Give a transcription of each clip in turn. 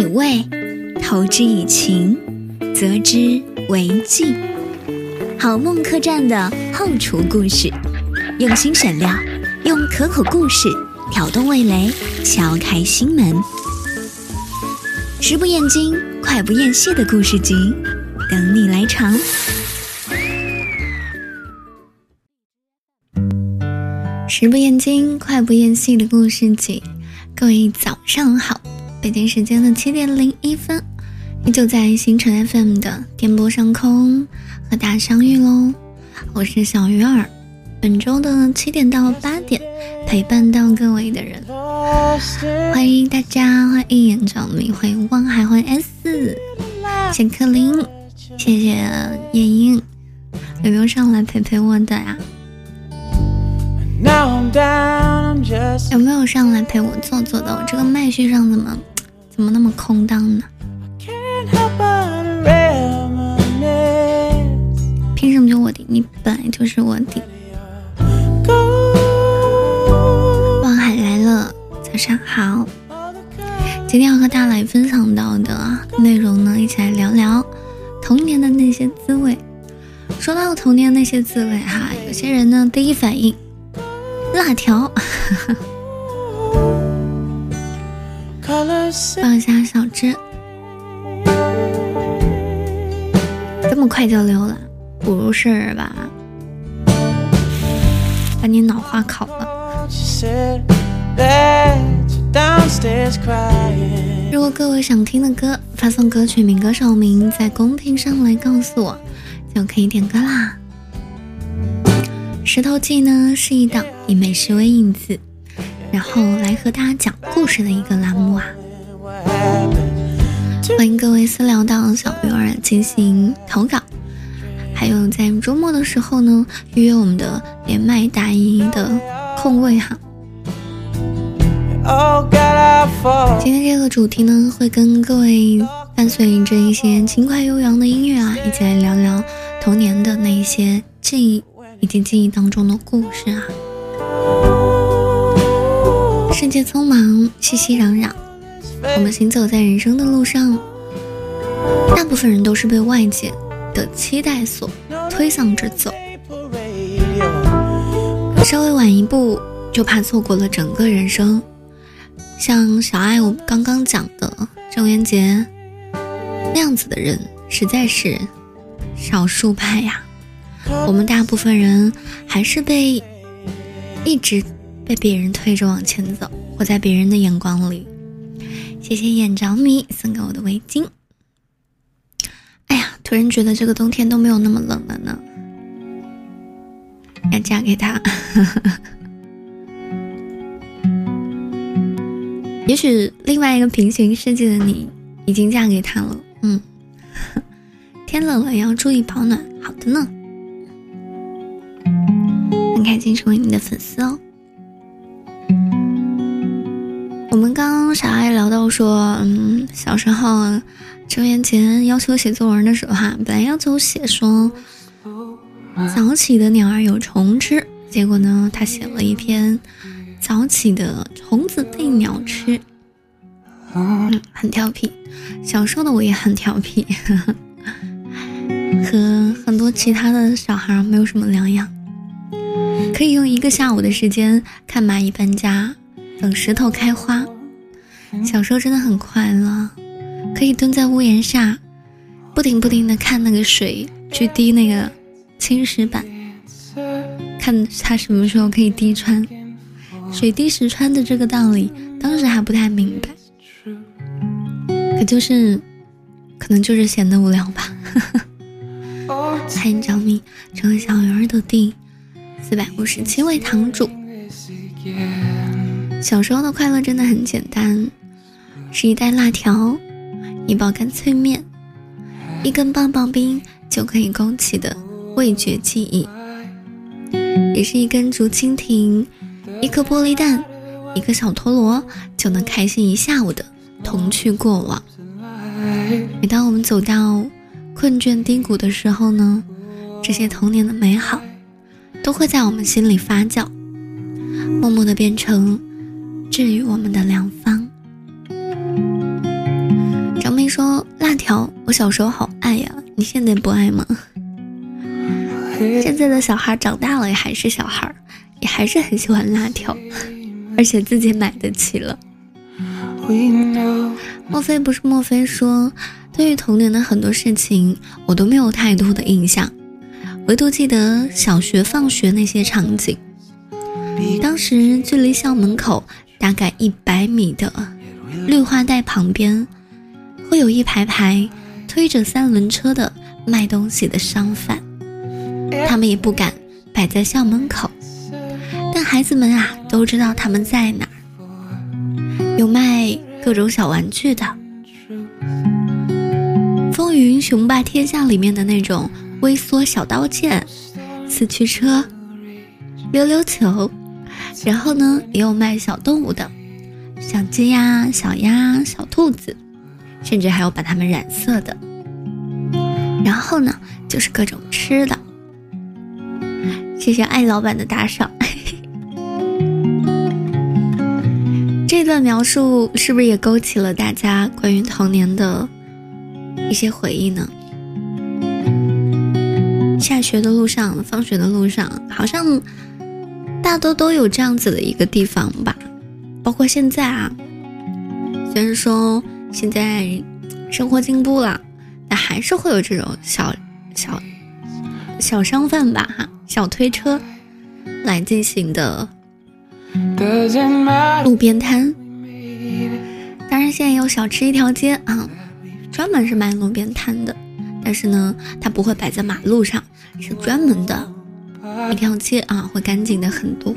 以味，投之以情，则之为技。好梦客栈的后厨故事，用心选料，用可口故事挑动味蕾，敲开心门。食不厌精，快不厌细的故事集，等你来尝。食不厌精，快不厌细的故事集，各位早上好，北京时间的七点零一分，依旧在星辰 FM 的电波上空。和大家相遇喽！我是小鱼儿，本周的七点到八点陪伴到各位的人，欢迎大家，欢迎眼罩迷，欢迎汪海，欢迎 S，谢克林，谢谢夜莺，有没有上来陪陪我的呀？有没有上来陪我坐坐的？我这个麦序上怎么怎么那么空荡呢？凭什么就我的？你本来就是我的。望海来了，早上好。今天要和大家来分享到的内容呢，一起来聊聊童年的那些滋味。说到童年那些滋味哈，有些人呢第一反应辣条，放下小芝，这么快就溜了。不是吧？把你脑花烤了。如果各位想听的歌，发送歌曲名、歌手名在公屏上来告诉我，就可以点歌啦。石头记呢是一档以美食为引子，然后来和大家讲故事的一个栏目啊。欢迎各位私聊到小鱼儿进行投稿。还有在周末的时候呢，预约我们的连麦答疑的空位哈。今天这个主题呢，会跟各位伴随着一些轻快悠扬的音乐啊，一起来聊聊童年的那些记忆以及记忆当中的故事啊。世界匆忙，熙熙攘攘，我们行走在人生的路上，大部分人都是被外界。的期待所推搡着走，稍微晚一步就怕错过了整个人生。像小爱我刚刚讲的郑渊洁那样子的人，实在是少数派呀。我们大部分人还是被一直被别人推着往前走，活在别人的眼光里。谢谢眼着迷送给我的围巾。哎呀突然觉得这个冬天都没有那么冷了呢。要嫁给他，也许另外一个平行世界的你已经嫁给他了。嗯，天冷了要注意保暖。好的呢，很开心成为你的粉丝哦。我们刚刚小爱聊到说，嗯，小时候。周元杰要求写作文的时候，哈，本来要求写说早起的鸟儿有虫吃，结果呢，他写了一篇早起的虫子被鸟吃，嗯，很调皮。小时候的我也很调皮，和很多其他的小孩没有什么两样，可以用一个下午的时间看蚂蚁搬家，等石头开花。小时候真的很快乐。可以蹲在屋檐下，不停不停的看那个水去滴那个青石板，看它什么时候可以滴穿。水滴石穿的这个道理，当时还不太明白，可就是，可能就是闲得无聊吧。欢迎着迷成为小鱼儿的第四百五十七位堂主。小时候的快乐真的很简单，是一袋辣条。一包干脆面，一根棒棒冰就可以勾起的味觉记忆，也是一根竹蜻蜓，一颗玻璃蛋，一个小陀螺就能开心一下午的童趣过往。每当我们走到困倦低谷的时候呢，这些童年的美好都会在我们心里发酵，默默的变成治愈我们的良方。张明说辣条，我小时候好爱呀，你现在不爱吗？现在的小孩长大了也还是小孩，也还是很喜欢辣条，而且自己买得起了。莫非不是莫非说，对于童年的很多事情，我都没有太多的印象，唯独记得小学放学那些场景。当时距离校门口大概一百米的绿化带旁边，会有一排排推着三轮车的卖东西的商贩。他们也不敢摆在校门口，但孩子们啊都知道他们在哪儿。有卖各种小玩具的，《风云雄霸天下》里面的那种微缩小刀剑、四驱车、溜溜球，然后呢也有卖小动物的，小鸡呀、小鸭、小兔子，甚至还有把它们染色的。然后呢就是各种吃的。谢谢艾老板的打赏。这段描述是不是也勾起了大家关于童年的一些回忆呢？下学的路上、放学的路上，好像大多都有这样子的一个地方吧。包括现在啊，虽然说现在生活进步了，但还是会有这种小小小商贩吧，哈。小推车来进行的路边摊，当然现在有小吃一条街啊，专门是卖路边摊的，但是呢，它不会摆在马路上，是专门的一条街啊，会干净的很多。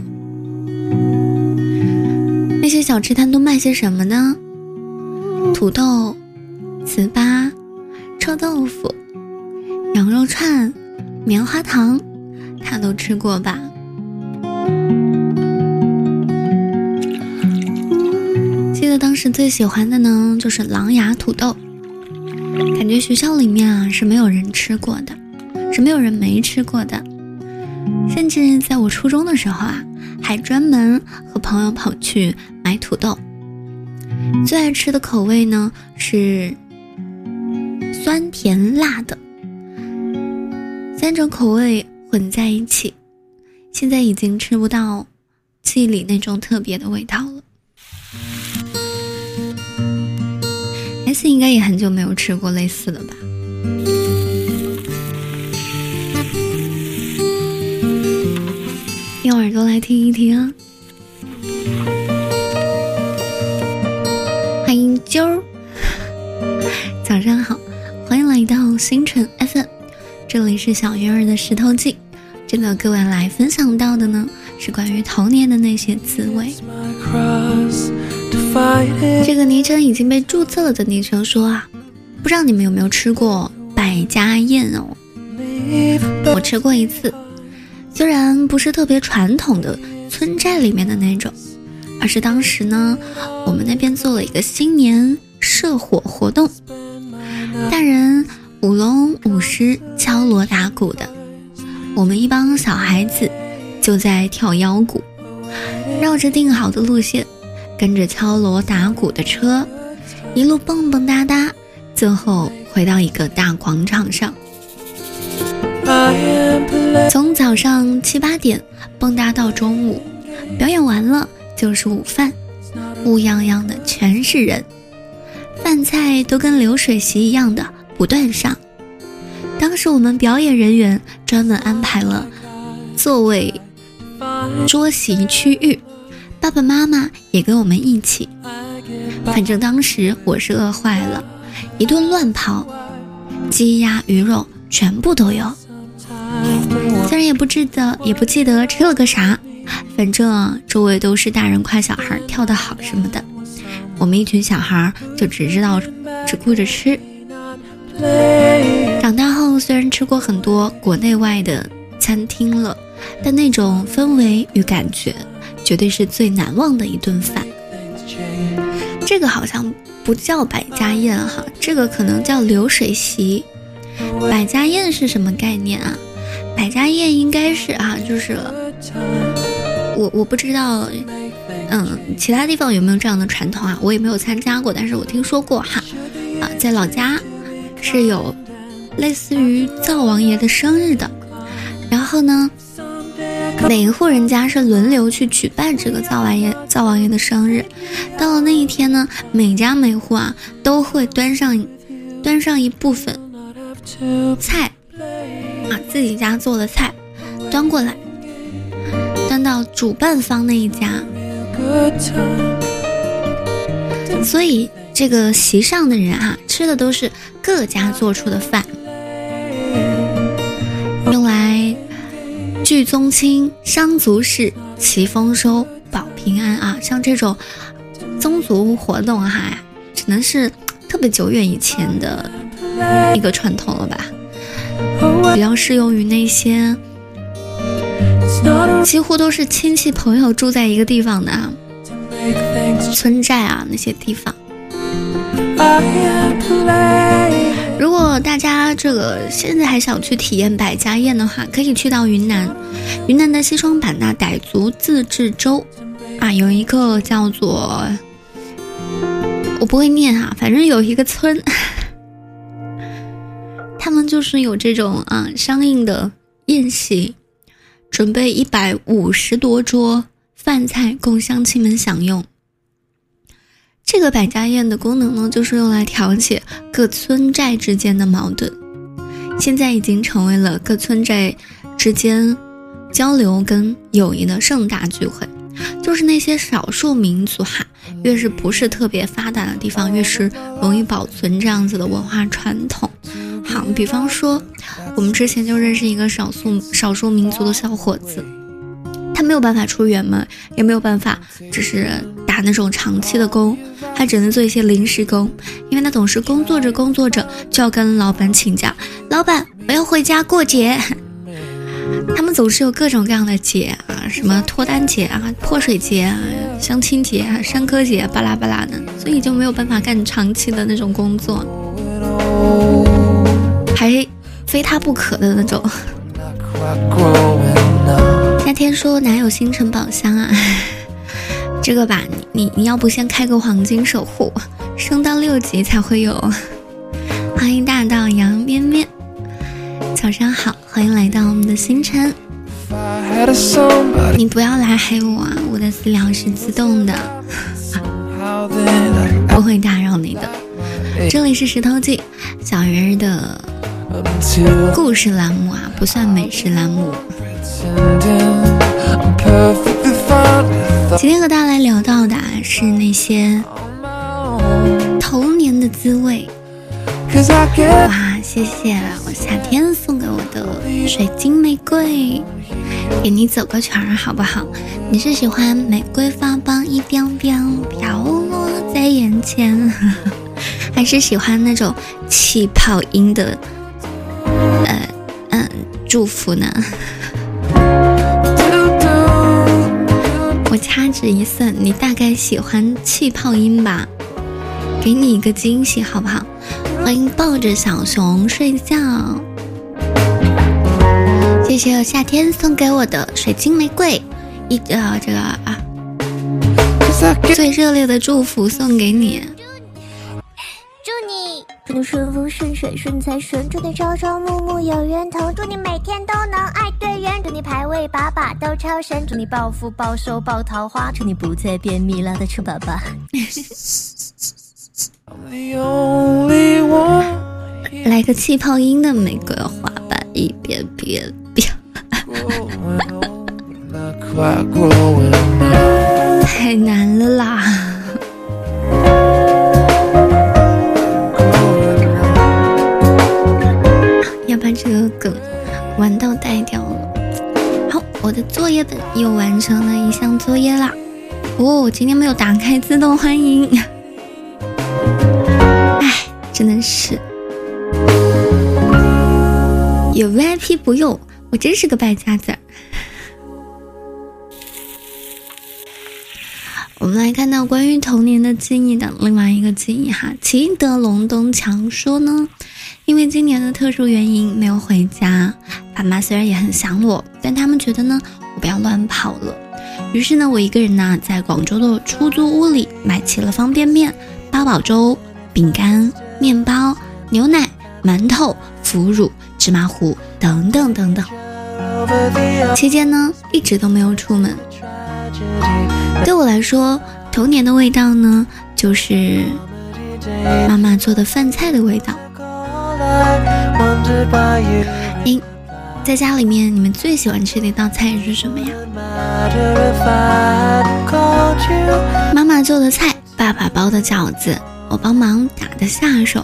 那些小吃摊都卖些什么呢？土豆、糍粑、臭豆腐、羊肉串、棉花糖。他都吃过吧？记得当时最喜欢的呢，就是狼牙土豆。感觉学校里面啊是没有人吃过的，是没有人没吃过的。甚至在我初中的时候啊，还专门和朋友跑去买土豆。最爱吃的口味呢是酸甜辣的三种口味。混在一起，现在已经吃不到记忆里那种特别的味道了。S 应该也很久没有吃过类似的吧？用耳朵来听一听啊！欢迎啾儿，早上好，欢迎来到星辰 FM，这里是小鱼儿的石头记。这个各位来分享到的呢，是关于童年的那些滋味。这个昵称已经被注册了的昵称说啊，不知道你们有没有吃过百家宴哦？我吃过一次，虽然不是特别传统的村寨里面的那种，而是当时呢，我们那边做了一个新年社火活动，大人舞龙舞狮、敲锣打鼓的。我们一帮小孩子就在跳腰鼓，绕着定好的路线，跟着敲锣打鼓的车，一路蹦蹦哒哒，最后回到一个大广场上。从早上七八点蹦跶到中午，表演完了就是午饭，乌泱泱的全是人，饭菜都跟流水席一样的不断上。当时我们表演人员专门安排了座位桌席区域，爸爸妈妈也跟我们一起。反正当时我是饿坏了，一顿乱跑，鸡鸭鱼肉全部都有。虽然也不记得也不记得吃了个啥，反正周围都是大人夸小孩跳得好什么的，我们一群小孩就只知道只顾着吃。长大后，虽然吃过很多国内外的餐厅了，但那种氛围与感觉，绝对是最难忘的一顿饭。这个好像不叫百家宴哈，这个可能叫流水席。百家宴是什么概念啊？百家宴应该是啊，就是我我不知道，嗯，其他地方有没有这样的传统啊？我也没有参加过，但是我听说过哈。啊，在老家是有类似于灶王爷的生日的，然后呢，每一户人家是轮流去举办这个灶王爷灶王爷的生日。到了那一天呢，每家每户啊都会端上端上一部分菜把，自己家做的菜端过来，端到主办方那一家。所以，这个席上的人啊，吃的都是各家做出的饭，用来聚宗亲、商足事、祈丰收、保平安啊。像这种宗族活动哈，只能是特别久远以前的一个传统了吧，比较适用于那些几乎都是亲戚朋友住在一个地方的。村寨啊，那些地方。如果大家这个现在还想去体验百家宴的话，可以去到云南，云南的西双版纳傣族自治州啊，有一个叫做我不会念啊，反正有一个村，就是有这种啊相应的宴席，准备一百五十多桌。饭菜供乡亲们享用。这个百家宴的功能呢，就是用来调解各村寨之间的矛盾。现在已经成为了各村寨之间交流跟友谊的盛大聚会。就是那些少数民族哈，越是不是特别发达的地方，越是容易保存这样子的文化传统。好，比方说，我们之前就认识一个少数少数民族的小伙子。他没有办法出远门，也没有办法，只是打那种长期的工，他只能做一些临时工，因为他总是工作着工作着就要跟老板请假，老板我要回家过节。他们总是有各种各样的节啊，什么脱单节啊、泼水节啊、相亲节啊、山歌节，巴拉巴拉的，所以就没有办法干长期的那种工作，还非他不可的那种。那天说哪有星辰宝箱啊？这个吧，你你你要不先开个黄金守护，升到六级才会有。欢迎大道杨边边，早上好，欢迎来到我们的星辰。你不要来黑我啊，我的私聊是自动的，不会打扰你的。这里是石头记小鱼儿的故事栏目啊，不算美食栏目。今天和大家来聊到的啊是那些童年的滋味。哇，谢谢我夏天送给我的水晶玫瑰，给你走个圈儿好不好？你是喜欢玫瑰花瓣一飘飘飘落在眼前，还是喜欢那种气泡音的祝福呢？我掐指一算，你大概喜欢气泡音吧？给你一个惊喜，好不好？欢迎抱着小熊睡觉。谢谢夏天送给我的水晶玫瑰，一呃这个啊，最热烈的祝福送给你。祝你顺风顺水顺财顺，祝你朝朝暮暮有缘投，祝你每天都能爱对人，祝你排位把把都超神，祝你暴富暴收暴桃花，祝你不再便秘拉的吃粑粑。来个气泡音的玫瑰花瓣一遍遍遍，太难了啦！玩到呆掉了。好，我的作业本又完成了一项作业啦。哦，今天没有打开自动欢迎。哎，真的是有 VIP 不用，我真是个败家子儿。我们来看到关于童年的记忆的另外一个记忆哈，齐德隆东强说呢。因为今年的特殊原因没有回家，爸妈虽然也很想我，但他们觉得呢我不要乱跑了。于是呢，我一个人呢在广州的出租屋里买齐了方便面、八宝粥、饼干、面包、牛奶、馒头、腐乳、芝麻糊等等等等。期间呢，一直都没有出门。对我来说，童年的味道呢，就是妈妈做的饭菜的味道。您在家里面，你们最喜欢吃的一道菜是什么呀？妈妈做的菜，爸爸包的饺子，我帮忙打的下手。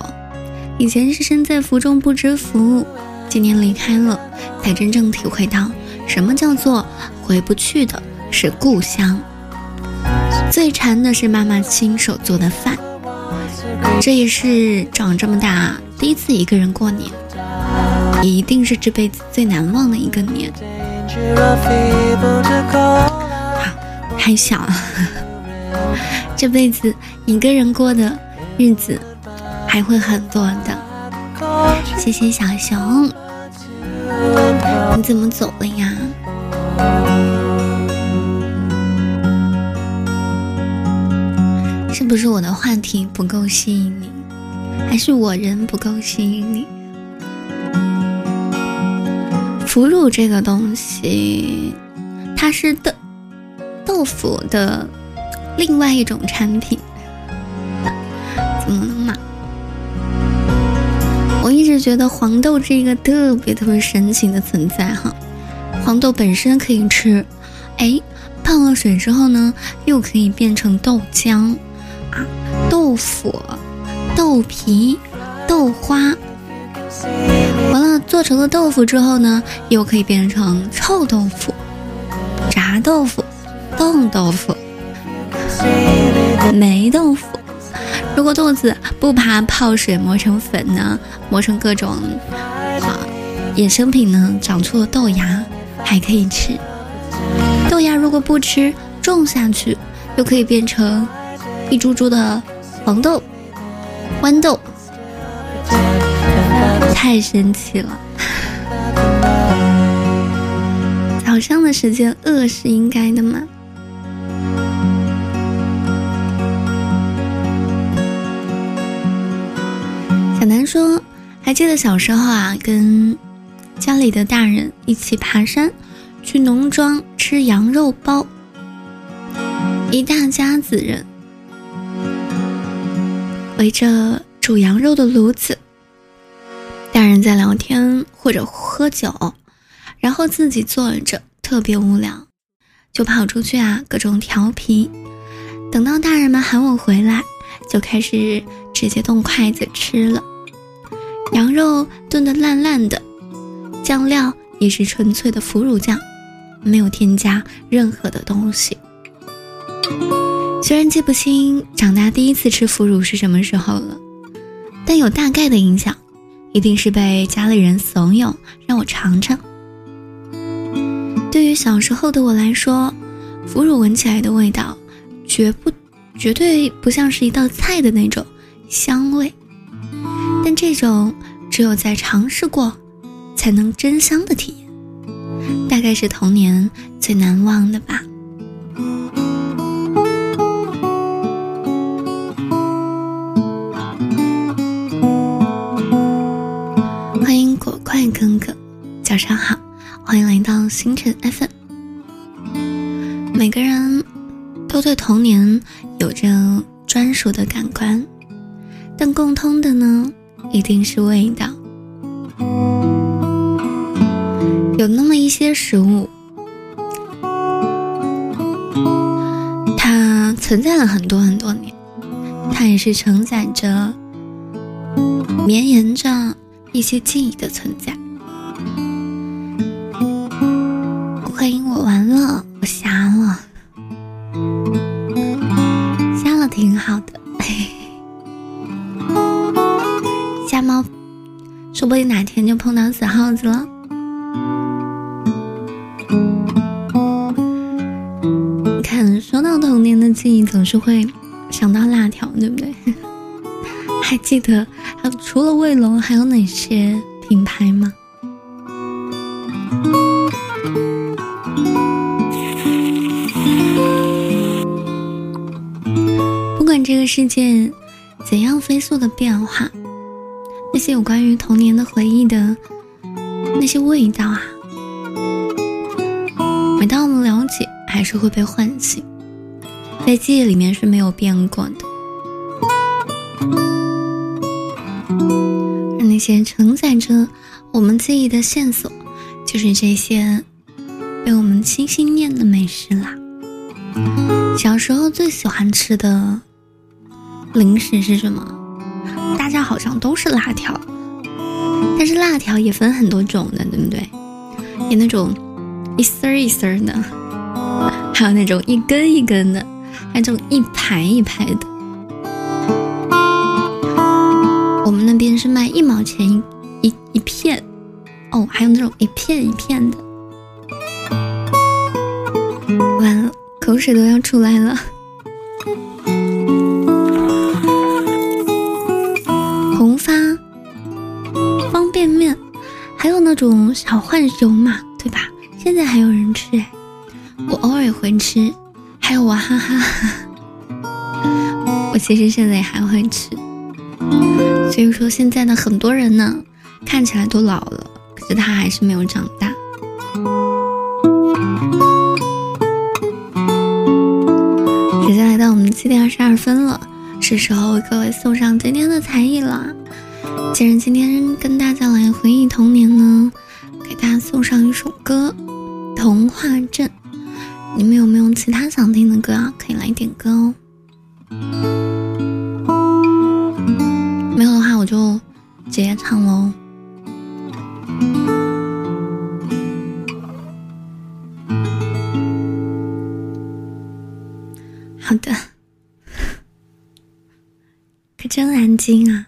以前是身在福中不知福，今年离开了，才真正体会到什么叫做回不去的是故乡。最馋的是妈妈亲手做的饭，这也是长这么大第一次一个人过年。也一定是这辈子最难忘的一个年。还小，这辈子一个人过的日子还会很多的。谢谢小熊，你怎么走了呀？是不是我的话题不够吸引你，还是我人不够吸引你？腐乳这个东西，它是豆豆腐的另外一种产品，怎么了嘛？我一直觉得黄豆是一个特别特别神奇的存在哈。黄豆本身可以吃，哎，泡了水之后呢，又可以变成豆浆啊、豆腐、豆皮、豆花。完了，做成了豆腐之后呢，又可以变成臭豆腐、炸豆腐、冻豆腐、霉豆腐。如果豆子不怕泡水磨成粉呢，磨成各种啊衍生品呢，长出了豆芽还可以吃。豆芽如果不吃，种下去又可以变成一株株的黄豆、豌豆。太神奇了！早上的时间饿是应该的吗？小南说：“还记得小时候啊，跟家里的大人一起爬山，去农庄吃羊肉包，一大家子人围着煮羊肉的炉子。”大人在聊天或者喝酒，然后自己坐着特别无聊，就跑出去啊各种调皮。等到大人们喊我回来，就开始直接动筷子吃了。羊肉炖得烂烂的，酱料也是纯粹的腐乳酱，没有添加任何的东西。虽然记不清长大第一次吃腐乳是什么时候了，但有大概的印象。一定是被家里人怂恿让我尝尝。对于小时候的我来说，腐乳闻起来的味道，绝不绝对不像是一道菜的那种香味，但这种只有在尝试过，才能真香的体验，大概是童年最难忘的吧。哥哥，早上好，欢迎来到星辰 FM。每个人都对童年有着专属的感官，但共通的呢，一定是味道。有那么一些食物，它存在了很多很多年，它也是承载着、绵延着一些记忆的存在。欢迎我完了，我瞎了，瞎了挺好的。瞎猫，说不定哪天就碰到死耗子了。看，说到童年的记忆，总是会想到辣条，对不对？还记得除了卫龙，还有哪些品牌吗？不管这个世界怎样飞速的变化，那些有关于童年的回忆的那些味道啊，每当我们了解，还是会被唤醒，在记忆里面是没有变过的。些承载着我们记忆的线索，就是这些被我们心心念的美食啦。小时候最喜欢吃的零食是什么？大家好像都是辣条，但是辣条也分很多种的，对不对？有那种一丝儿一丝儿的，还有那种一根一根的，还有那种一排一排的。我们那边是卖一毛钱一一一片，哦，还有那种一片一片的。完了。口水都要出来了。红发方便面，还有那种小浣熊嘛，对吧？现在还有人吃哎，我偶尔也会吃。还有娃哈哈，我其实现在也还会吃。所以说现在的很多人呢，看起来都老了，可是他还是没有长大。时间来到我们七点二十二分了，是时候为各位送上今天的才艺了。既然今天跟大家来回忆童年呢，给大家送上一首歌《童话镇》。你们有没有其他想听的歌啊？可以来点歌哦。直接唱喽。好的。可真安静啊！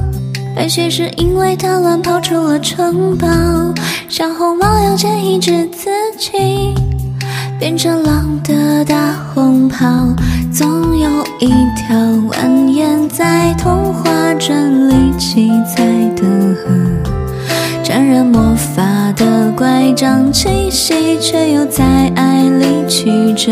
白雪是因为他乱跑出了城堡，小红帽要建一只自己变成狼的大红袍。总有一条蜿蜒在童话镇里七彩的河，沾染魔法的乖张气息，却又在爱里曲折，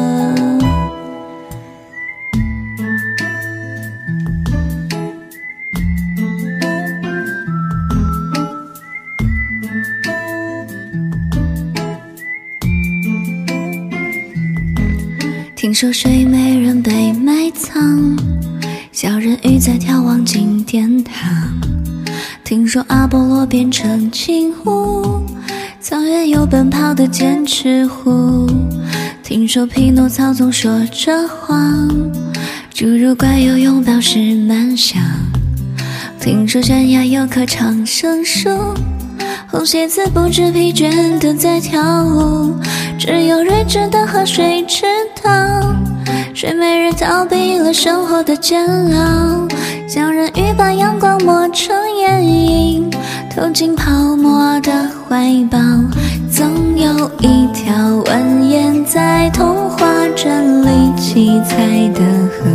听说睡美人被埋葬，小人鱼在眺望金殿堂。听说阿波罗变成金乌，草原有奔跑的剑齿虎。听说匹诺曹总说着谎，侏儒怪有拥抱时满箱。听说悬崖有棵长生树，红鞋子不知疲倦的在跳舞。只有睿智的河水知睡美人逃避了生活的煎熬。小人鱼把阳光抹成眼影，投进泡沫的怀抱。总有一条蜿蜒在童话镇里七彩的河，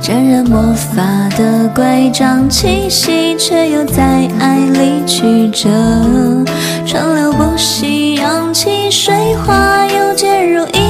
沾染魔法的乖张气息，却又在爱里曲折。川流不息，扬起水花，又卷入一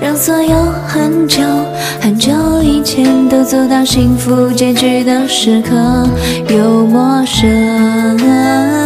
让所有很久很久以前都走到幸福结局的时刻又陌生。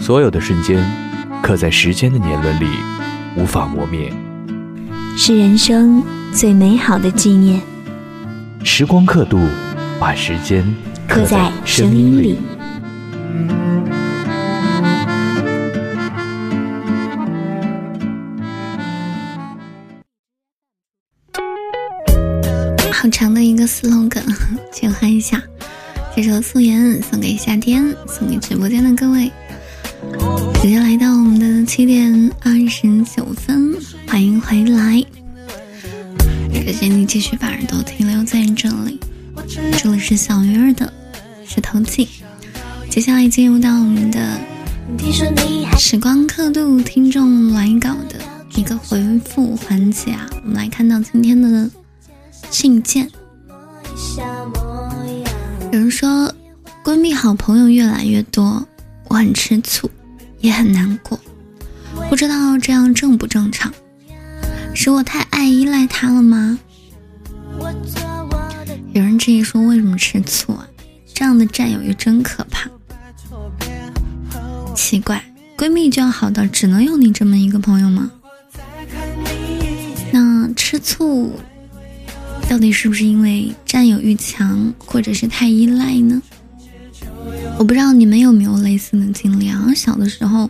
所有的瞬间，刻在时间的年轮里，无法磨灭，是人生最美好的纪念。时光刻度，把时间刻在声音里。好长的一个 slogan，切换一下，这首素颜送给夏天，送给直播间的各位。直接来到我们的七点二十九分，欢迎回来！感谢你继续把耳朵停留在这里，这里是小鱼儿的石头记。接下来进入到我们的时光刻度听众来稿的一个回复环节啊，我们来看到今天的信件。有人说，闺蜜好朋友越来越多，我很吃醋。也很难过，不知道这样正不正常？是我太爱依赖他了吗？有人质疑说：“为什么吃醋啊？这样的占有欲真可怕。”奇怪，闺蜜就要好到只能有你这么一个朋友吗？那吃醋到底是不是因为占有欲强，或者是太依赖呢？我不知道你们有没有类似的经历啊？小的时候，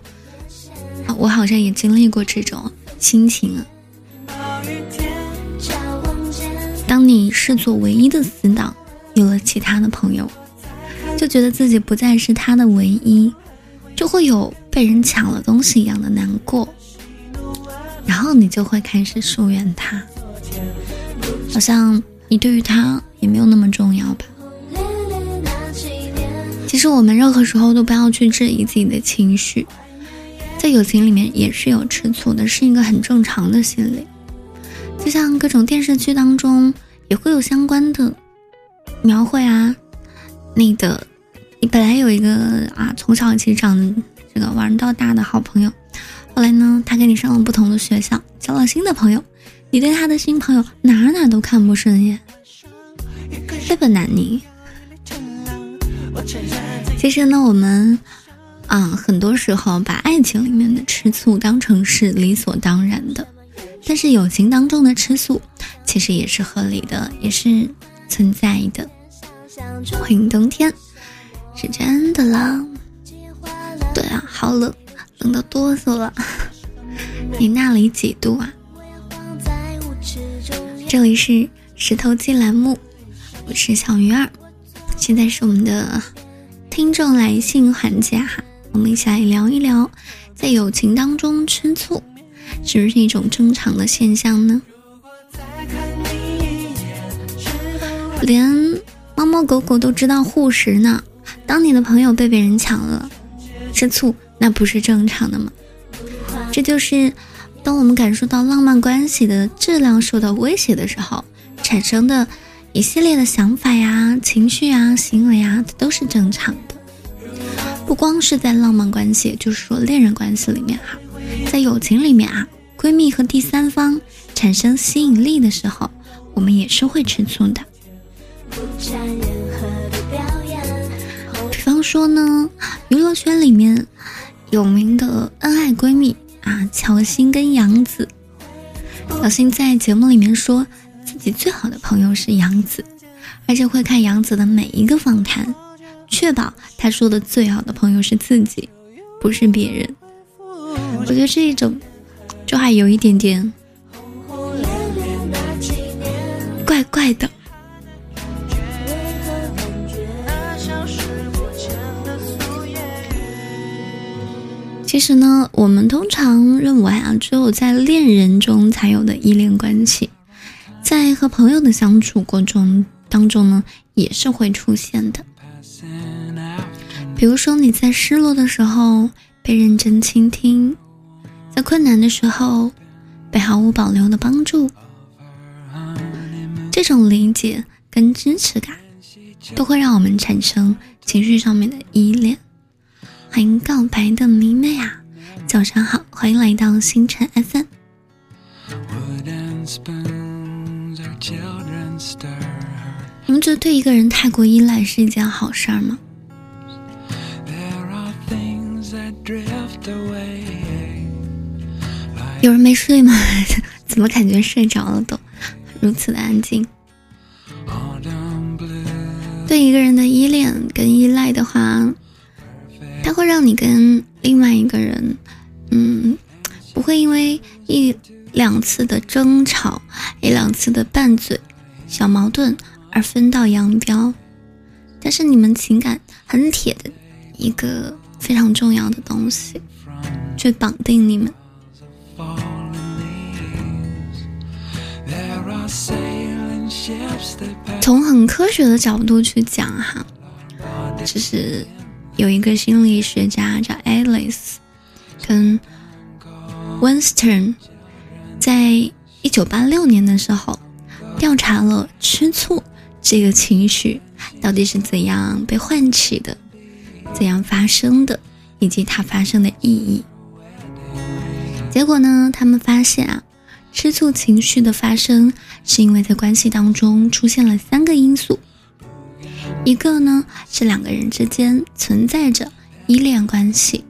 我好像也经历过这种心情啊。当你视作唯一的死党，有了其他的朋友，就觉得自己不再是他的唯一，就会有被人抢了东西一样的难过，然后你就会开始疏远他，好像你对于他也没有那么重要吧。其实我们任何时候都不要去质疑自己的情绪，在友情里面也是有吃醋的，是一个很正常的心理。就像各种电视剧当中也会有相关的描绘啊，你的你本来有一个啊从小一起长这个玩到大的好朋友，后来呢他跟你上了不同的学校，交了新的朋友，你对他的新朋友哪哪都看不顺眼，这本难你。其实呢，我们啊，很多时候把爱情里面的吃醋当成是理所当然的，但是友情当中的吃醋，其实也是合理的，也是存在的。欢迎冬天，是真的冷。对啊，好冷，冷的哆嗦了。你那里几度啊？这里是石头记栏目，我是小鱼儿。现在是我们的听众来信环节哈，我们一起来聊一聊，在友情当中吃醋，是不是一种正常的现象呢？连猫猫狗狗都知道护食呢，当你的朋友被别人抢了，吃醋那不是正常的吗？这就是当我们感受到浪漫关系的质量受到威胁的时候产生的。一系列的想法呀、情绪啊、行为啊，都是正常的。不光是在浪漫关系，就是说恋人关系里面哈，在友情里面啊，闺蜜和第三方产生吸引力的时候，我们也是会吃醋的。比方说呢，娱乐圈里面有名的恩爱闺蜜啊，乔欣跟杨紫，乔欣在节目里面说。自己最好的朋友是杨子，而且会看杨子的每一个访谈，确保他说的最好的朋友是自己，不是别人。我觉得这一种，就还有一点点怪怪的。其实呢，我们通常认为啊，只有在恋人中才有的依恋关系。在和朋友的相处过程当中呢，也是会出现的。比如说你在失落的时候被认真倾听，在困难的时候被毫无保留的帮助，这种理解跟支持感，都会让我们产生情绪上面的依恋。欢迎告白的迷妹啊，早上好，欢迎来到星辰 FM。你们觉得对一个人太过依赖是一件好事儿吗？有人没睡吗？怎么感觉睡着了都？如此的安静。对一个人的依恋跟依赖的话，它会让你跟另外一个人，嗯，不会因为一。两次的争吵，一两次的拌嘴，小矛盾而分道扬镳，但是你们情感很铁的一个非常重要的东西，却绑定你们。从很科学的角度去讲，哈，就是有一个心理学家叫 Alice，跟 Winston。在一九八六年的时候，调查了吃醋这个情绪到底是怎样被唤起的，怎样发生的，以及它发生的意义。结果呢，他们发现啊，吃醋情绪的发生是因为在关系当中出现了三个因素，一个呢是两个人之间存在着依恋关系，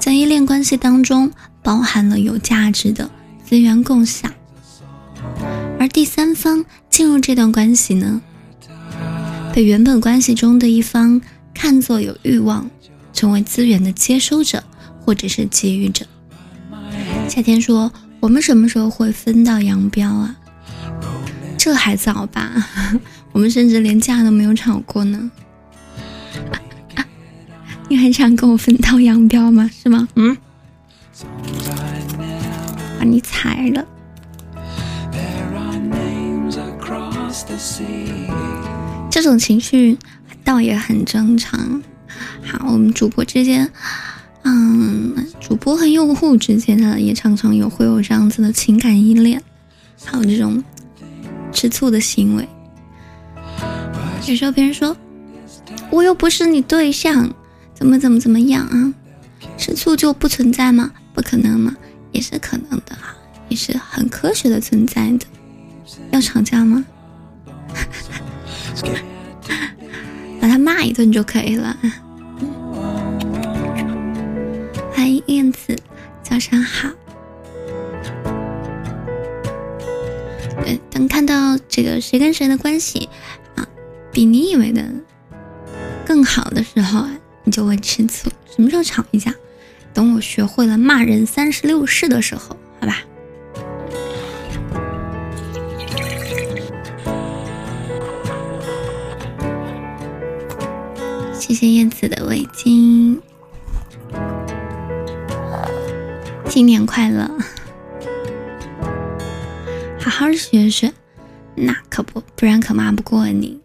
在依恋关系当中。包含了有价值的资源共享，而第三方进入这段关系呢，被原本关系中的一方看作有欲望成为资源的接收者或者是给予者。夏天说：“我们什么时候会分道扬镳啊？这还早吧？我们甚至连架都没有吵过呢。你还想跟我分道扬镳吗？是吗？嗯。”把你踩了。这种情绪倒也很正常。好，我们主播之间，嗯，主播和用户之间呢，也常常有会有这样子的情感依恋，还有这种吃醋的行为。有时候别人说，我又不是你对象，怎么怎么怎么样啊？吃醋就不存在吗？不可能吗？也是可能的啊，也是很科学的存在的。要吵架吗？把他骂一顿就可以了。欢迎燕子，早上好。对，当看到这个谁跟谁的关系啊，比你以为的更好的时候，你就会吃醋。什么时候吵一架？等我学会了骂人三十六式的时候，好吧。谢谢燕子的围巾，新年快乐！好好学学，那可不，不然可骂不过你。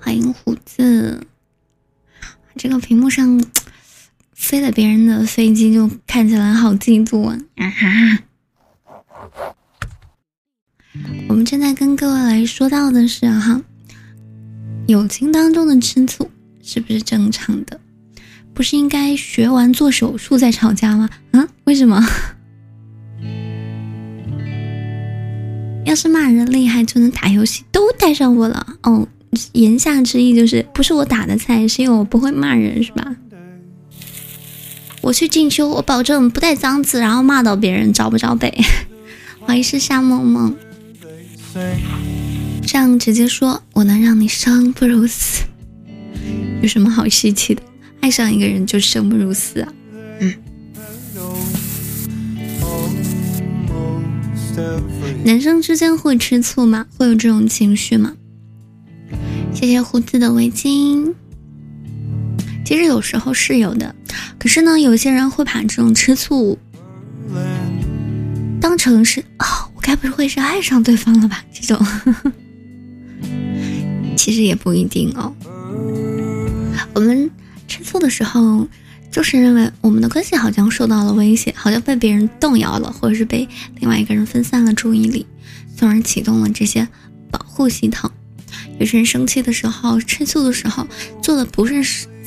欢迎虎子，这个屏幕上飞了别人的飞机，就看起来好嫉妒啊！我们正在跟各位来说到的是哈，友情当中的吃醋。是不是正常的？不是应该学完做手术再吵架吗？啊，为什么？要是骂人厉害就能打游戏，都带上我了哦。言下之意就是不是我打的菜，是因为我不会骂人，是吧？我去进修，我保证不带脏字，然后骂到别人找不着北。欢迎是夏梦梦，这样直接说，我能让你生不如死。有什么好稀奇的？爱上一个人就生不如死啊！嗯，男生之间会吃醋吗？会有这种情绪吗？谢谢胡子的围巾。其实有时候是有的，可是呢，有些人会把这种吃醋当成是哦，我该不会是爱上对方了吧？这种 其实也不一定哦。我们吃醋的时候，就是认为我们的关系好像受到了威胁，好像被别人动摇了，或者是被另外一个人分散了注意力，从而启动了这些保护系统。有些人生气的时候、吃醋的时候，做的不是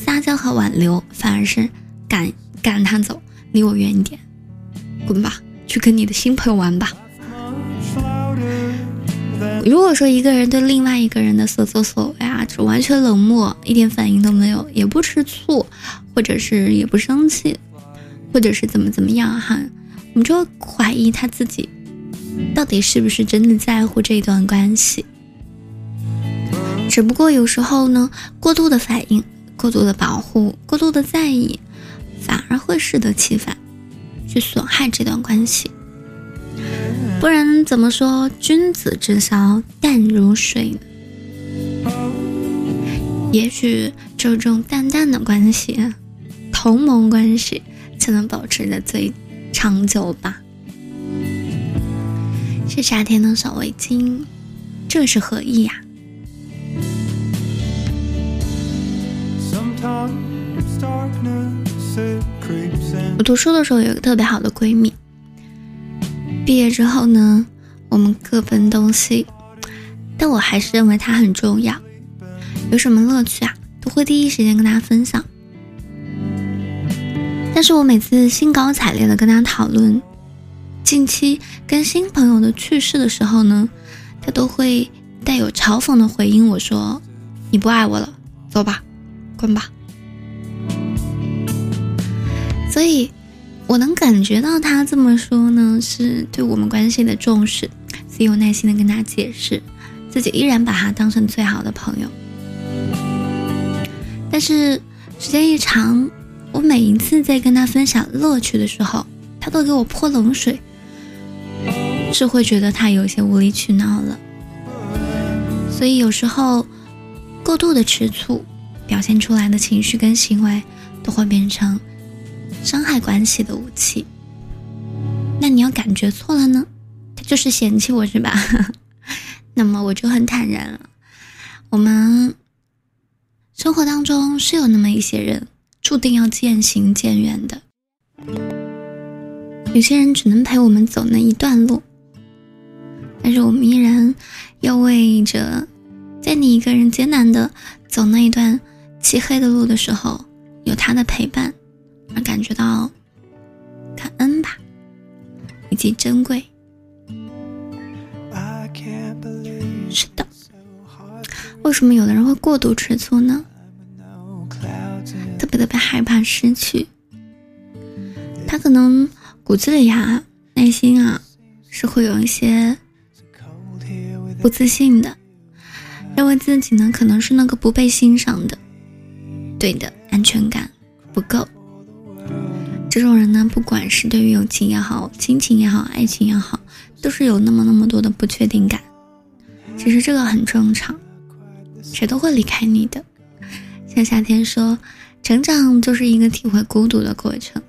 撒娇和挽留，反而是赶赶他走，离我远一点，滚吧，去跟你的新朋友玩吧。如果说一个人对另外一个人的所作所为啊，就完全冷漠，一点反应都没有，也不吃醋，或者是也不生气，或者是怎么怎么样哈，我们就怀疑他自己到底是不是真的在乎这段关系。只不过有时候呢，过度的反应、过度的保护、过度的在意，反而会适得其反，去损害这段关系。不然怎么说君子之交淡如水呢？也许只有这种淡淡的关系，同盟关系才能保持的最长久吧。是夏天的小围巾，这是何意呀？我读书的时候有一个特别好的闺蜜。毕业之后呢，我们各奔东西，但我还是认为她很重要。有什么乐趣啊，都会第一时间跟大家分享。但是我每次兴高采烈的跟她讨论近期跟新朋友的趣事的时候呢，他都会带有嘲讽的回应我说：“你不爱我了，走吧，滚吧。”所以。我能感觉到他这么说呢，是对我们关系的重视，所以有耐心的跟他解释，自己依然把他当成最好的朋友。但是时间一长，我每一次在跟他分享乐趣的时候，他都给我泼冷水，是会觉得他有些无理取闹了。所以有时候过度的吃醋，表现出来的情绪跟行为，都会变成。伤害关系的武器，那你要感觉错了呢？他就是嫌弃我是吧？那么我就很坦然了。我们生活当中是有那么一些人，注定要渐行渐远的。有些人只能陪我们走那一段路，但是我们依然要为着在你一个人艰难的走那一段漆黑的路的时候，有他的陪伴。而感觉到感恩吧，以及珍贵。是的，为什么有的人会过度吃醋呢？特别特别害怕失去，他可能骨子里啊、内心啊，是会有一些不自信的，认为自己呢可能是那个不被欣赏的。对的，安全感不够。这种人呢，不管是对于友情也好、亲情也好、爱情也好，都是有那么那么多的不确定感。其实这个很正常，谁都会离开你的。像夏天说，成长就是一个体会孤独的过程。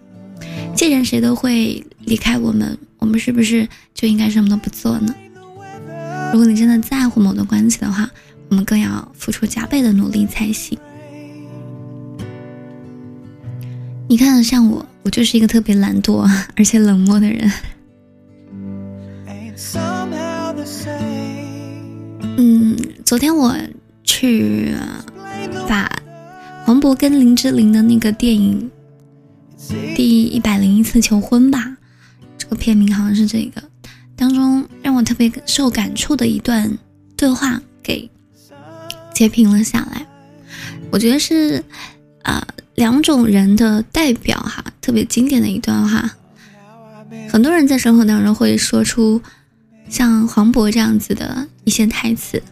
既然谁都会离开我们，我们是不是就应该什么都不做呢？如果你真的在乎某段关系的话，我们更要付出加倍的努力才行。你看，像我，我就是一个特别懒惰而且冷漠的人。嗯，昨天我去把黄渤跟林志玲的那个电影《第一百零一次求婚》吧，这个片名好像是这个。当中让我特别受感触的一段对话给截屏了下来，我觉得是啊两种人的代表哈，特别经典的一段话。很多人在生活当中会说出像黄渤这样子的一些台词，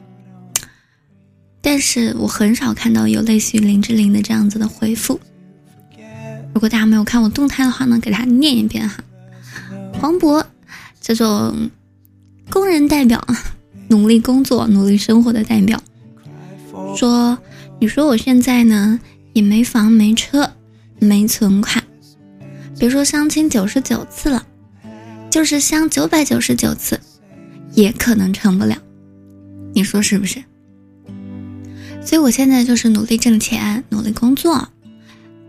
但是我很少看到有类似于林志玲的这样子的回复。如果大家没有看我动态的话呢，给他念一遍哈，黄渤。这种工人代表，努力工作、努力生活的代表，说：“你说我现在呢，也没房、没车、没存款，别说相亲九十九次了，就是相九百九十九次，也可能成不了。你说是不是？所以我现在就是努力挣钱，努力工作，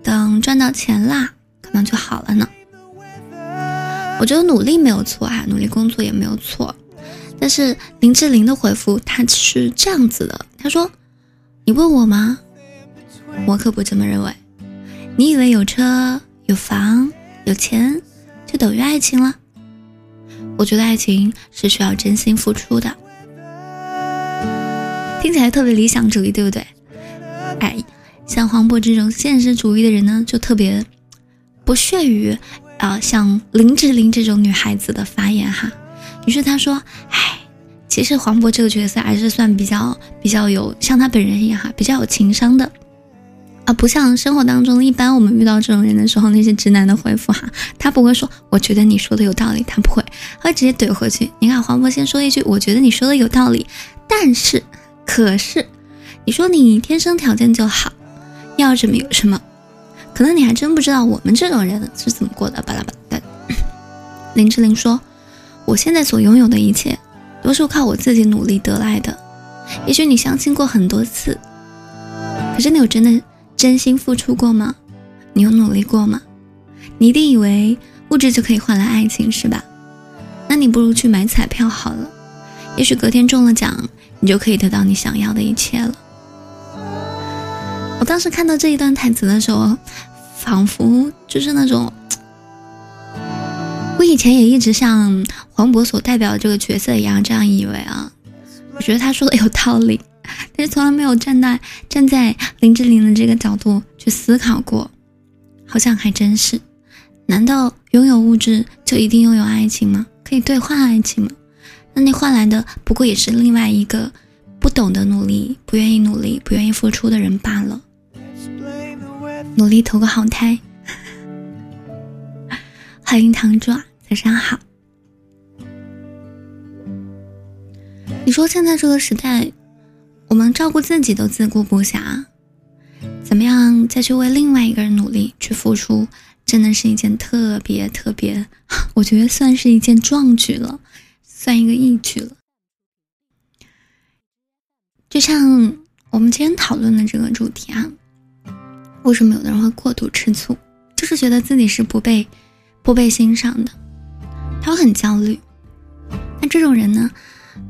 等赚到钱啦，可能就好了呢。”我觉得努力没有错啊，努力工作也没有错，但是林志玲的回复她是这样子的，她说：“你问我吗？我可不这么认为。你以为有车有房有钱就等于爱情了？我觉得爱情是需要真心付出的。听起来特别理想主义，对不对？哎，像黄渤这种现实主义的人呢，就特别不屑于。”啊，像林志玲这种女孩子的发言哈，于是他说：“哎，其实黄渤这个角色还是算比较比较有像他本人一样哈，比较有情商的，啊，不像生活当中一般我们遇到这种人的时候，那些直男的回复哈，他不会说我觉得你说的有道理，他不会，他会直接怼回去。你看黄渤先说一句我觉得你说的有道理，但是可是你说你天生条件就好，要什么有什么。”可能你还真不知道我们这种人是怎么过的。巴拉巴拉。林志玲说：“我现在所拥有的一切，都是靠我自己努力得来的。也许你相亲过很多次，可是你有真的真心付出过吗？你有努力过吗？你一定以为物质就可以换来爱情是吧？那你不如去买彩票好了，也许隔天中了奖，你就可以得到你想要的一切了。”我当时看到这一段台词的时候。仿佛就是那种，我以前也一直像黄渤所代表的这个角色一样这样以为啊，我觉得他说的有道理，但是从来没有站在站在林志玲的这个角度去思考过，好像还真是。难道拥有物质就一定拥有爱情吗？可以兑换爱情吗？那你换来的不过也是另外一个不懂得努力、不愿意努力、不愿意付出的人罢了。努力投个好胎，欢迎糖爪，早上好。你说现在这个时代，我们照顾自己都自顾不暇，怎么样再去为另外一个人努力去付出，真的是一件特别特别，我觉得算是一件壮举了，算一个义举了。就像我们今天讨论的这个主题啊。为什么有的人会过度吃醋？就是觉得自己是不被不被欣赏的，他会很焦虑。那这种人呢，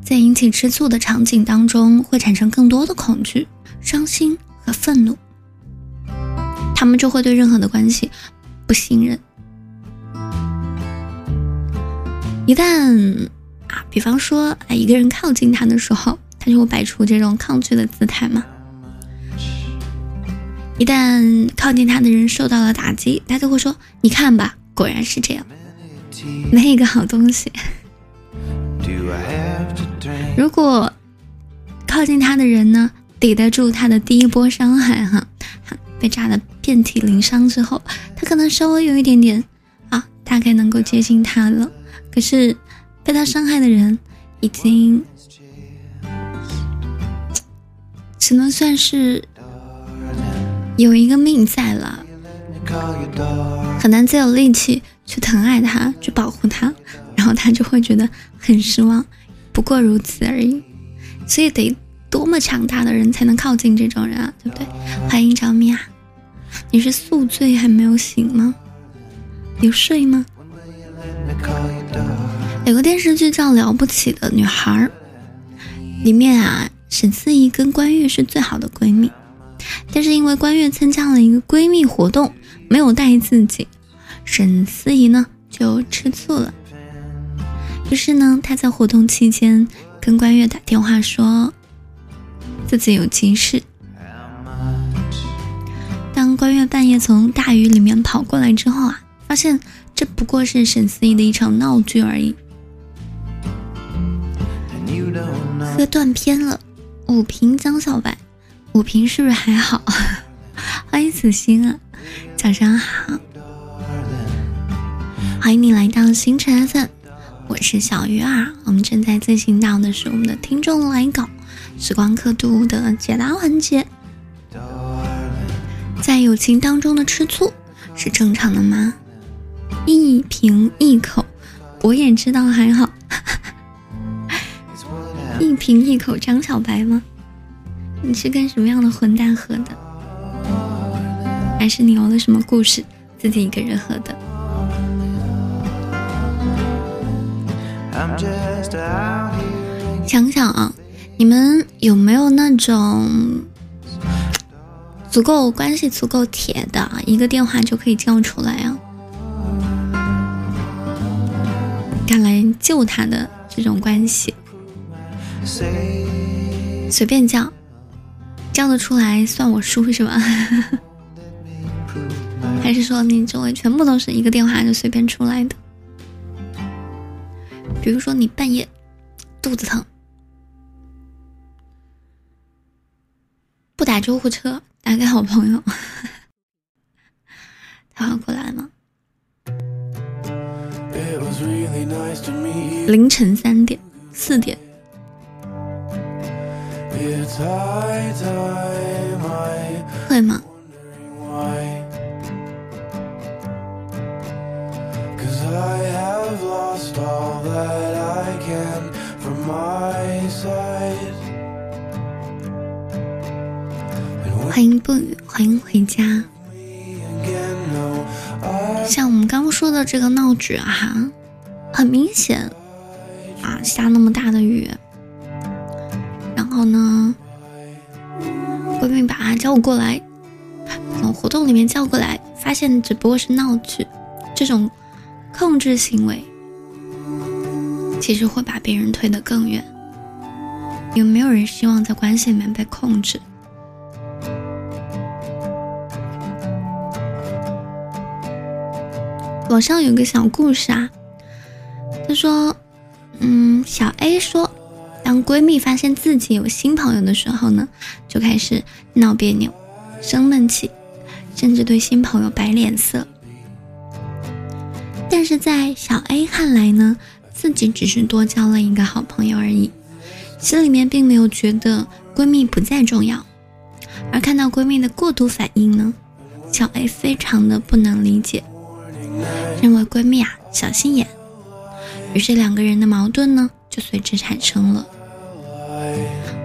在引起吃醋的场景当中，会产生更多的恐惧、伤心和愤怒。他们就会对任何的关系不信任。一旦啊，比方说啊，一个人靠近他的时候，他就会摆出这种抗拒的姿态嘛。一旦靠近他的人受到了打击，他就会说：“你看吧，果然是这样，没一个好东西。”如果靠近他的人呢，抵得住他的第一波伤害，哈，被炸得遍体鳞伤之后，他可能稍微有一点点啊，大概能够接近他了。可是被他伤害的人，已经只能算是有一个命在了，很难再有力气去疼爱他，去保护他，然后他就会觉得很失望。不过如此而已，所以得多么强大的人才能靠近这种人啊，对不对？欢迎着迷啊，你是宿醉还没有醒吗？有睡吗？有个电视剧叫《了不起的女孩》，里面啊，沈思怡跟关悦是最好的闺蜜，但是因为关悦参加了一个闺蜜活动，没有带自己，沈思怡呢就吃醋了。于是呢，他在活动期间跟关悦打电话说自己有急事。当关悦半夜从大雨里面跑过来之后啊，发现这不过是沈思怡的一场闹剧而已。喝断片了，五瓶江小白，五瓶是不是还好？欢迎子欣啊，早上好，欢迎你来到星辰 FM。我是小鱼儿，我们正在进行到的是我们的听众来稿时光刻度的解答环节。在友情当中的吃醋是正常的吗？一瓶一口，我也知道还好。一瓶一口张小白吗？你是跟什么样的混蛋喝的？还是你有了什么故事，自己一个人喝的？想想啊，你们有没有那种足够关系足够铁的，一个电话就可以叫出来啊？敢来救他的这种关系，随便叫，叫得出来算我输是吧？还是说你周围全部都是一个电话就随便出来的？比如说你半夜肚子疼，不打救护车，打给好朋友，他会过来吗？凌晨三点、四点，会吗？I have lost all that I can from my side. 欢迎不语，欢迎回家。像我们刚刚说的这个闹剧啊，很明显啊，下那么大的雨，然后呢，闺蜜把她叫过来，从活动里面叫过来，发现只不过是闹剧，这种控制行为，其实会把别人推得更远。有没有人希望在关系里面被控制？网上有个小故事啊，他说，嗯，小 A 说，当闺蜜发现自己有新朋友的时候呢，就开始闹别扭、生闷气，甚至对新朋友摆脸色。但是在小 A 看来呢，自己只是多交了一个好朋友而已，心里面并没有觉得闺蜜不再重要。而看到闺蜜的过度反应呢，小 A 非常的不能理解。认为闺蜜啊小心眼，于是两个人的矛盾呢就随之产生了。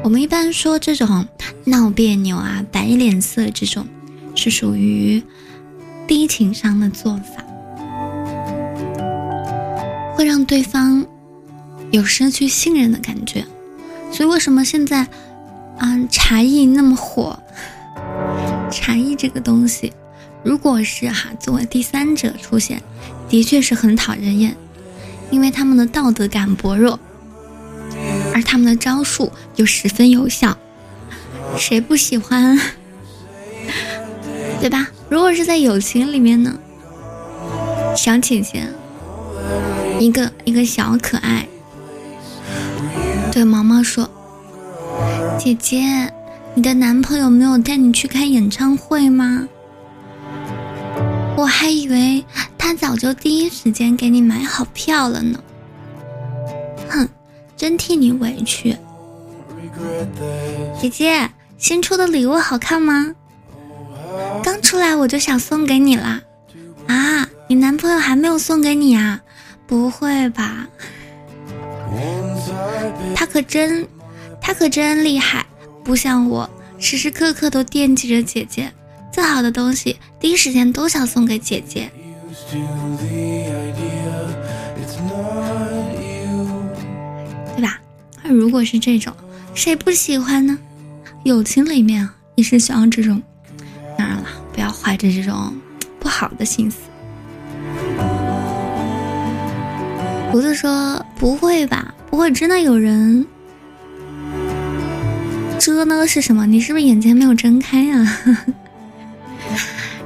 我们一般说这种闹别扭啊、摆脸色这种，是属于低情商的做法，会让对方有失去信任的感觉。所以为什么现在嗯茶艺那么火？茶艺这个东西。如果是哈作为第三者出现，的确是很讨人厌，因为他们的道德感薄弱，而他们的招数又十分有效，谁不喜欢？对吧？如果是在友情里面呢，小姐姐，一个一个小可爱，对毛毛说：“姐姐，你的男朋友没有带你去看演唱会吗？我还以为他早就第一时间给你买好票了呢。哼，真替你委屈。姐姐，新出的礼物好看吗？刚出来我就想送给你啦。啊，你男朋友还没有送给你啊？不会吧？”他可真，他可真厉害，不像我，时时刻刻都惦记着姐姐，最好的东西第一时间都想送给姐姐，对吧？那如果是这种，谁不喜欢呢？友情里面也是需要这种，当然了，不要怀着这种不好的心思。胡子说：“不会吧？不会真的有人？这呢是什么？你是不是眼睛没有睁开啊？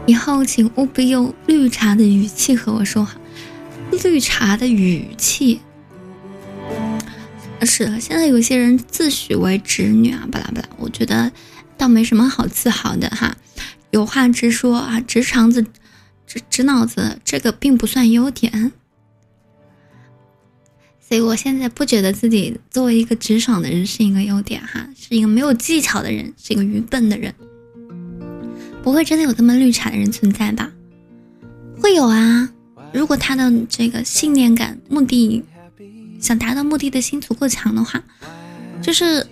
以后请务必用绿茶的语气和我说话。绿茶的语气是的，现在有些人自诩为直女啊，巴拉巴拉，我觉得倒没什么好自豪的哈。有话直说啊，直肠子、直直脑子，这个并不算优点。”所以我现在不觉得自己作为一个直爽的人是一个优点哈，是一个没有技巧的人，是一个愚笨的人。不会真的有这么绿茶的人存在吧？会有啊。如果他的这个信念感、目的想达到目的的心足够强的话，就是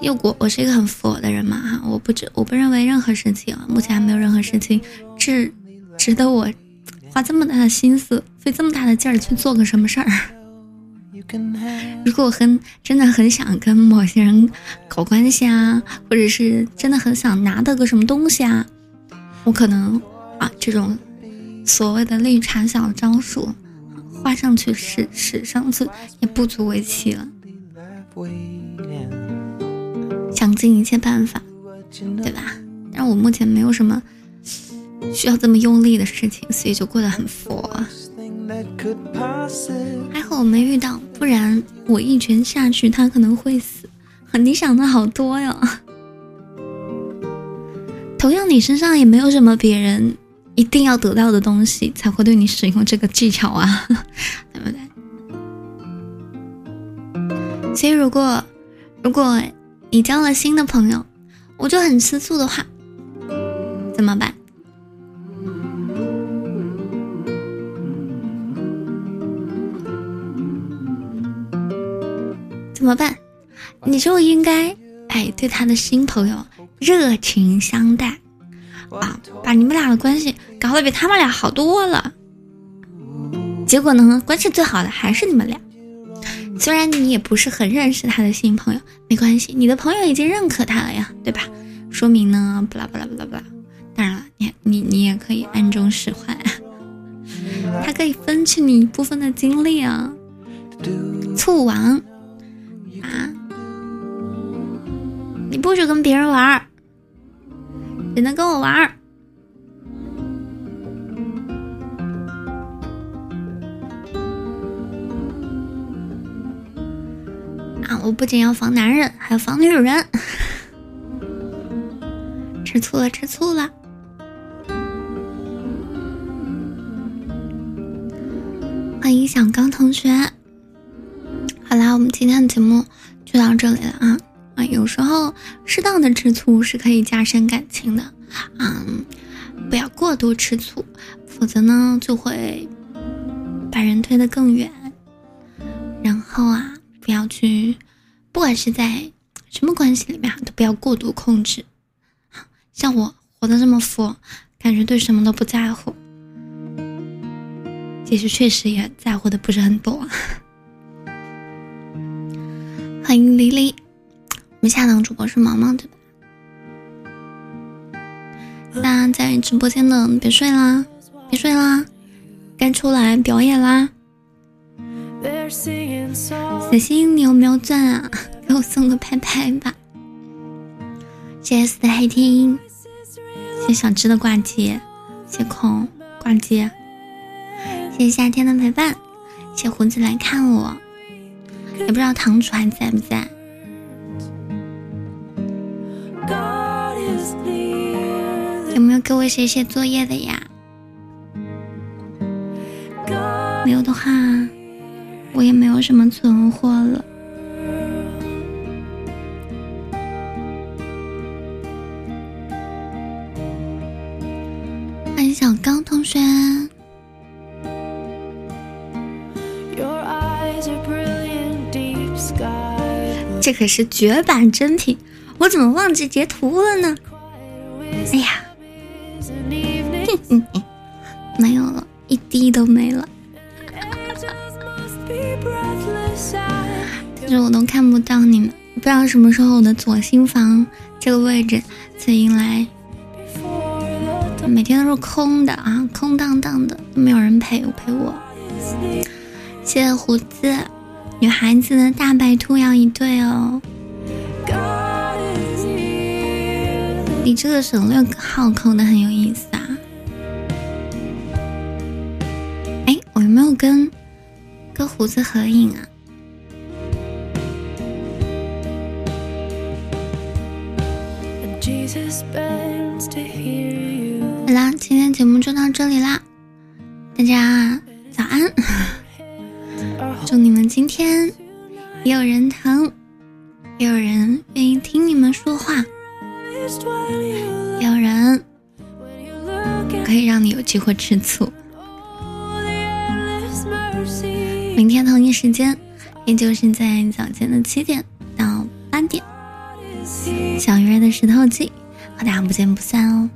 又我我是一个很佛的人嘛哈，我不知我不认为任何事情，目前还没有任何事情值值得我花这么大的心思、费这么大的劲儿去做个什么事儿。如果很真的很想跟某些人搞关系啊，或者是真的很想拿到个什么东西啊，我可能啊这种所谓的绿茶小招数画上去使使上次也不足为奇了，想尽一切办法，对吧？但我目前没有什么需要这么用力的事情，所以就过得很佛。还好我没遇到，不然我一拳下去，他可能会死。你想的好多哟。同样，你身上也没有什么别人一定要得到的东西，才会对你使用这个技巧啊，对不对？所以，如果如果你交了新的朋友，我就很吃醋的话，怎么办？怎么办？你就应该哎，对他的新朋友热情相待啊，把你们俩的关系搞得比他们俩好多了。结果呢，关系最好的还是你们俩。虽然你也不是很认识他的新朋友，没关系，你的朋友已经认可他了呀，对吧？说明呢，巴拉巴拉巴拉巴拉。当然了，你你你也可以暗中使坏，他可以分去你一部分的精力啊，醋王。不许跟别人玩儿，只能跟我玩儿。啊！我不仅要防男人，还要防女人。吃醋了，吃醋了！欢迎小刚同学。好啦，我们今天的节目就到这里了啊有时候适当的吃醋是可以加深感情的，嗯，不要过度吃醋，否则呢就会把人推得更远。然后啊，不要去，不管是在什么关系里面都不要过度控制。像我活得这么佛，感觉对什么都不在乎，其实确实也在乎的不是很多。欢迎黎黎，们下档主播是毛毛对吧？那在直播间的别睡啦，别睡啦，该出来表演啦！小新，你有没有钻啊？给我送个拍拍吧！谢谢四的黑听，谢谢小芝的挂机，谢空挂机，谢谢夏天的陪伴，谢胡子来看我。也不知道堂主还在不在。有没有给我写写作业的呀？没有的话，我也没有什么存货了。欢迎小刚同学。这可是绝版真品，我怎么忘记截图了呢？哎呀，没有了，一滴都没了。但是我都看不到你们，不知道什么时候我的左心房这个位置才迎来。每天都是空的啊，空荡荡的，都没有人陪我陪我。谢谢胡子，女孩子的大白兔要一对哦。你这个省略号扣的很有意思啊！哎，我有没有跟跟胡子合影啊？好啦，今天节目就到这里啦，大家早安！祝你们今天也有人疼，也有人愿意听你们说话。有人可以让你有机会吃醋。明天同一时间，依旧是在早间的七点到八点，小鱼儿的石头记，和大家不见不散哦。